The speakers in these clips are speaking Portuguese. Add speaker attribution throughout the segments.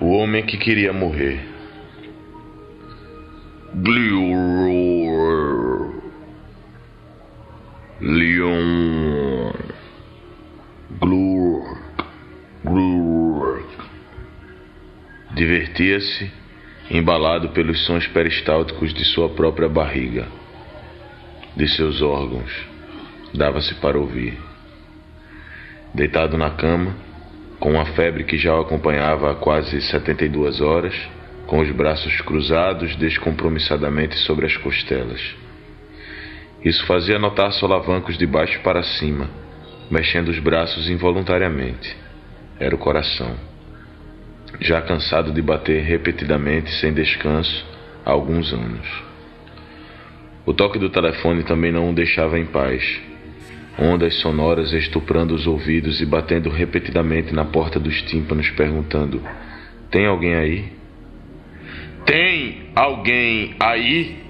Speaker 1: O homem que queria morrer. Glur. Leon. Glur. Glur. Divertia-se, embalado pelos sons peristálticos de sua própria barriga, de seus órgãos. Dava-se para ouvir. Deitado na cama, com uma febre que já o acompanhava há quase 72 horas, com os braços cruzados descompromissadamente sobre as costelas. Isso fazia notar solavancos de baixo para cima, mexendo os braços involuntariamente. Era o coração. Já cansado de bater repetidamente sem descanso há alguns anos. O toque do telefone também não o deixava em paz ondas sonoras estuprando os ouvidos e batendo repetidamente na porta dos tímpanos, perguntando: Tem alguém aí? Tem alguém aí?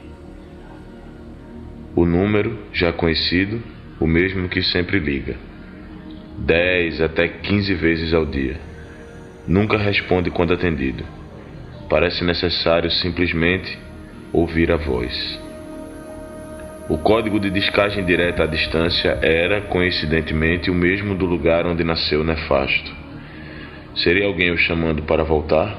Speaker 1: O número, já conhecido, o mesmo que sempre liga. Dez até quinze vezes ao dia. Nunca responde quando atendido. Parece necessário simplesmente ouvir a voz. O código de descagem direta à distância era, coincidentemente, o mesmo do lugar onde nasceu Nefasto. Seria alguém o chamando para voltar?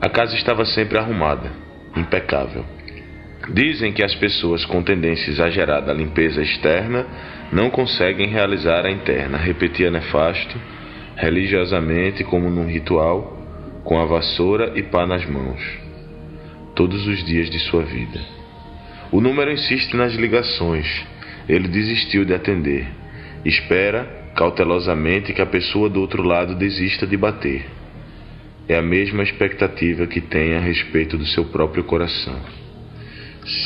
Speaker 1: A casa estava sempre arrumada, impecável. Dizem que as pessoas com tendência exagerada à limpeza externa não conseguem realizar a interna, repetia Nefasto, religiosamente como num ritual, com a vassoura e pá nas mãos, todos os dias de sua vida. O número insiste nas ligações. Ele desistiu de atender. Espera cautelosamente que a pessoa do outro lado desista de bater. É a mesma expectativa que tem a respeito do seu próprio coração.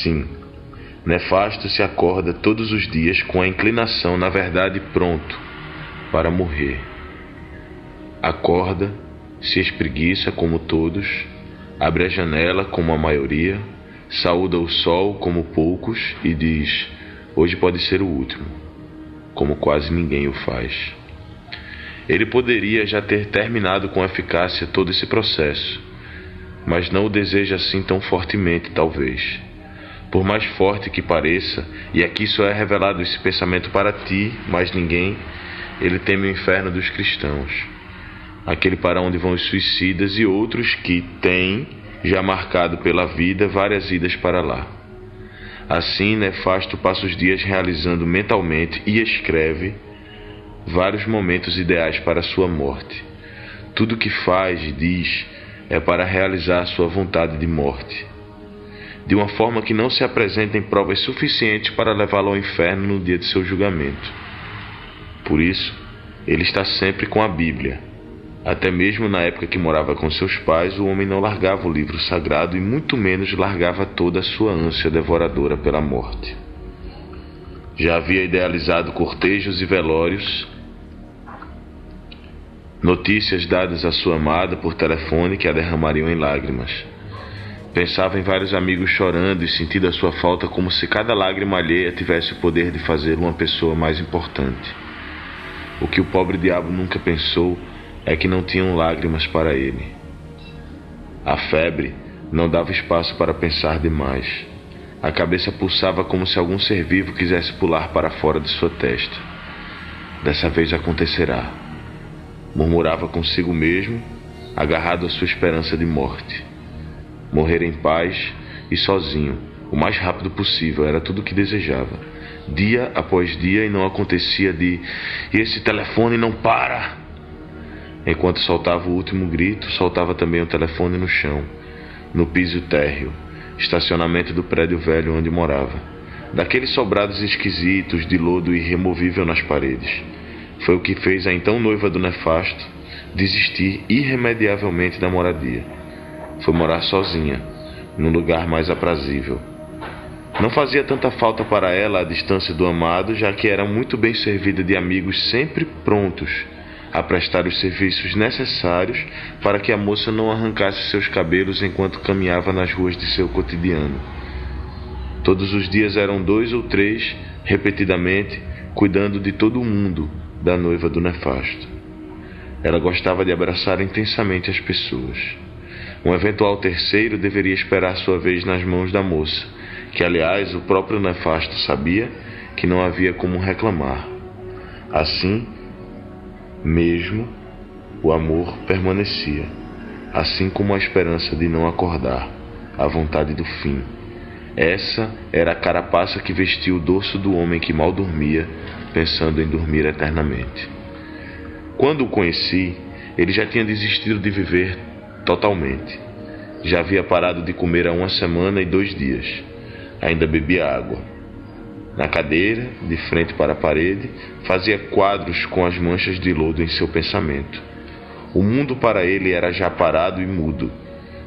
Speaker 1: Sim, Nefasto se acorda todos os dias com a inclinação, na verdade, pronto para morrer. Acorda, se espreguiça como todos, abre a janela como a maioria saúda o sol como poucos e diz: Hoje pode ser o último, como quase ninguém o faz. Ele poderia já ter terminado com eficácia todo esse processo, mas não o deseja assim tão fortemente, talvez. Por mais forte que pareça, e aqui só é revelado esse pensamento para ti, mais ninguém, ele teme o inferno dos cristãos, aquele para onde vão os suicidas e outros que têm já marcado pela vida várias idas para lá. Assim, Nefasto passa os dias realizando mentalmente e escreve vários momentos ideais para sua morte. Tudo que faz e diz é para realizar sua vontade de morte, de uma forma que não se apresentem provas suficientes para levá-lo ao inferno no dia de seu julgamento. Por isso, ele está sempre com a Bíblia, até mesmo na época que morava com seus pais, o homem não largava o livro sagrado e muito menos largava toda a sua ânsia devoradora pela morte. Já havia idealizado cortejos e velórios, notícias dadas à sua amada por telefone que a derramariam em lágrimas. Pensava em vários amigos chorando e sentindo a sua falta como se cada lágrima alheia tivesse o poder de fazê-lo uma pessoa mais importante. O que o pobre diabo nunca pensou é que não tinham lágrimas para ele. A febre não dava espaço para pensar demais. A cabeça pulsava como se algum ser vivo quisesse pular para fora de sua testa. Dessa vez acontecerá. Murmurava consigo mesmo, agarrado à sua esperança de morte. Morrer em paz e sozinho, o mais rápido possível, era tudo o que desejava. Dia após dia e não acontecia de. E esse telefone não para! Enquanto soltava o último grito, soltava também o telefone no chão, no piso térreo, estacionamento do prédio velho onde morava. Daqueles sobrados esquisitos de lodo irremovível nas paredes. Foi o que fez a então noiva do nefasto desistir irremediavelmente da moradia. Foi morar sozinha, num lugar mais aprazível. Não fazia tanta falta para ela a distância do amado, já que era muito bem servida de amigos sempre prontos a prestar os serviços necessários para que a moça não arrancasse seus cabelos enquanto caminhava nas ruas de seu cotidiano. Todos os dias eram dois ou três, repetidamente, cuidando de todo o mundo da noiva do nefasto. Ela gostava de abraçar intensamente as pessoas. Um eventual terceiro deveria esperar sua vez nas mãos da moça, que aliás o próprio nefasto sabia que não havia como reclamar. Assim, mesmo, o amor permanecia, assim como a esperança de não acordar, a vontade do fim. Essa era a carapaça que vestia o dorso do homem que mal dormia, pensando em dormir eternamente. Quando o conheci, ele já tinha desistido de viver totalmente. Já havia parado de comer há uma semana e dois dias. Ainda bebia água. Na cadeira, de frente para a parede, fazia quadros com as manchas de lodo em seu pensamento. O mundo para ele era já parado e mudo.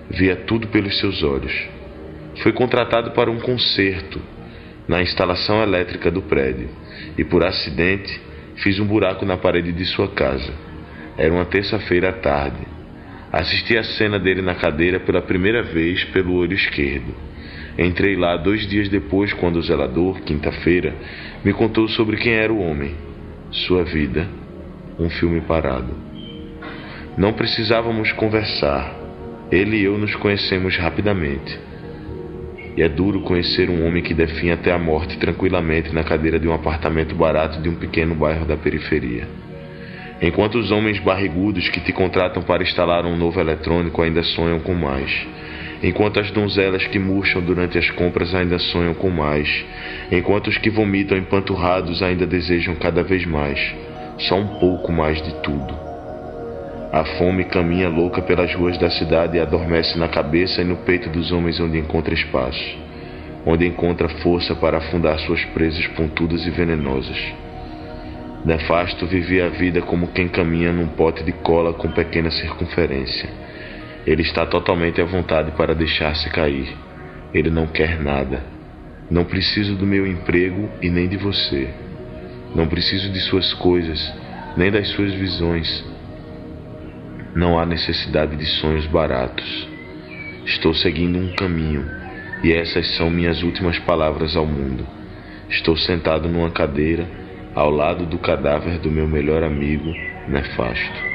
Speaker 1: Via tudo pelos seus olhos. Foi contratado para um concerto na instalação elétrica do prédio e, por acidente, fiz um buraco na parede de sua casa. Era uma terça-feira à tarde. Assisti a cena dele na cadeira pela primeira vez pelo olho esquerdo. Entrei lá dois dias depois, quando o zelador, quinta-feira, me contou sobre quem era o homem, sua vida, um filme parado. Não precisávamos conversar. Ele e eu nos conhecemos rapidamente. E é duro conhecer um homem que definha até a morte tranquilamente na cadeira de um apartamento barato de um pequeno bairro da periferia. Enquanto os homens barrigudos que te contratam para instalar um novo eletrônico ainda sonham com mais. Enquanto as donzelas que murcham durante as compras ainda sonham com mais. Enquanto os que vomitam empanturrados ainda desejam cada vez mais. Só um pouco mais de tudo. A fome caminha louca pelas ruas da cidade e adormece na cabeça e no peito dos homens onde encontra espaço. Onde encontra força para afundar suas presas pontudas e venenosas. Nefasto vivia a vida como quem caminha num pote de cola com pequena circunferência. Ele está totalmente à vontade para deixar-se cair. Ele não quer nada. Não preciso do meu emprego e nem de você. Não preciso de suas coisas, nem das suas visões. Não há necessidade de sonhos baratos. Estou seguindo um caminho, e essas são minhas últimas palavras ao mundo. Estou sentado numa cadeira ao lado do cadáver do meu melhor amigo, nefasto.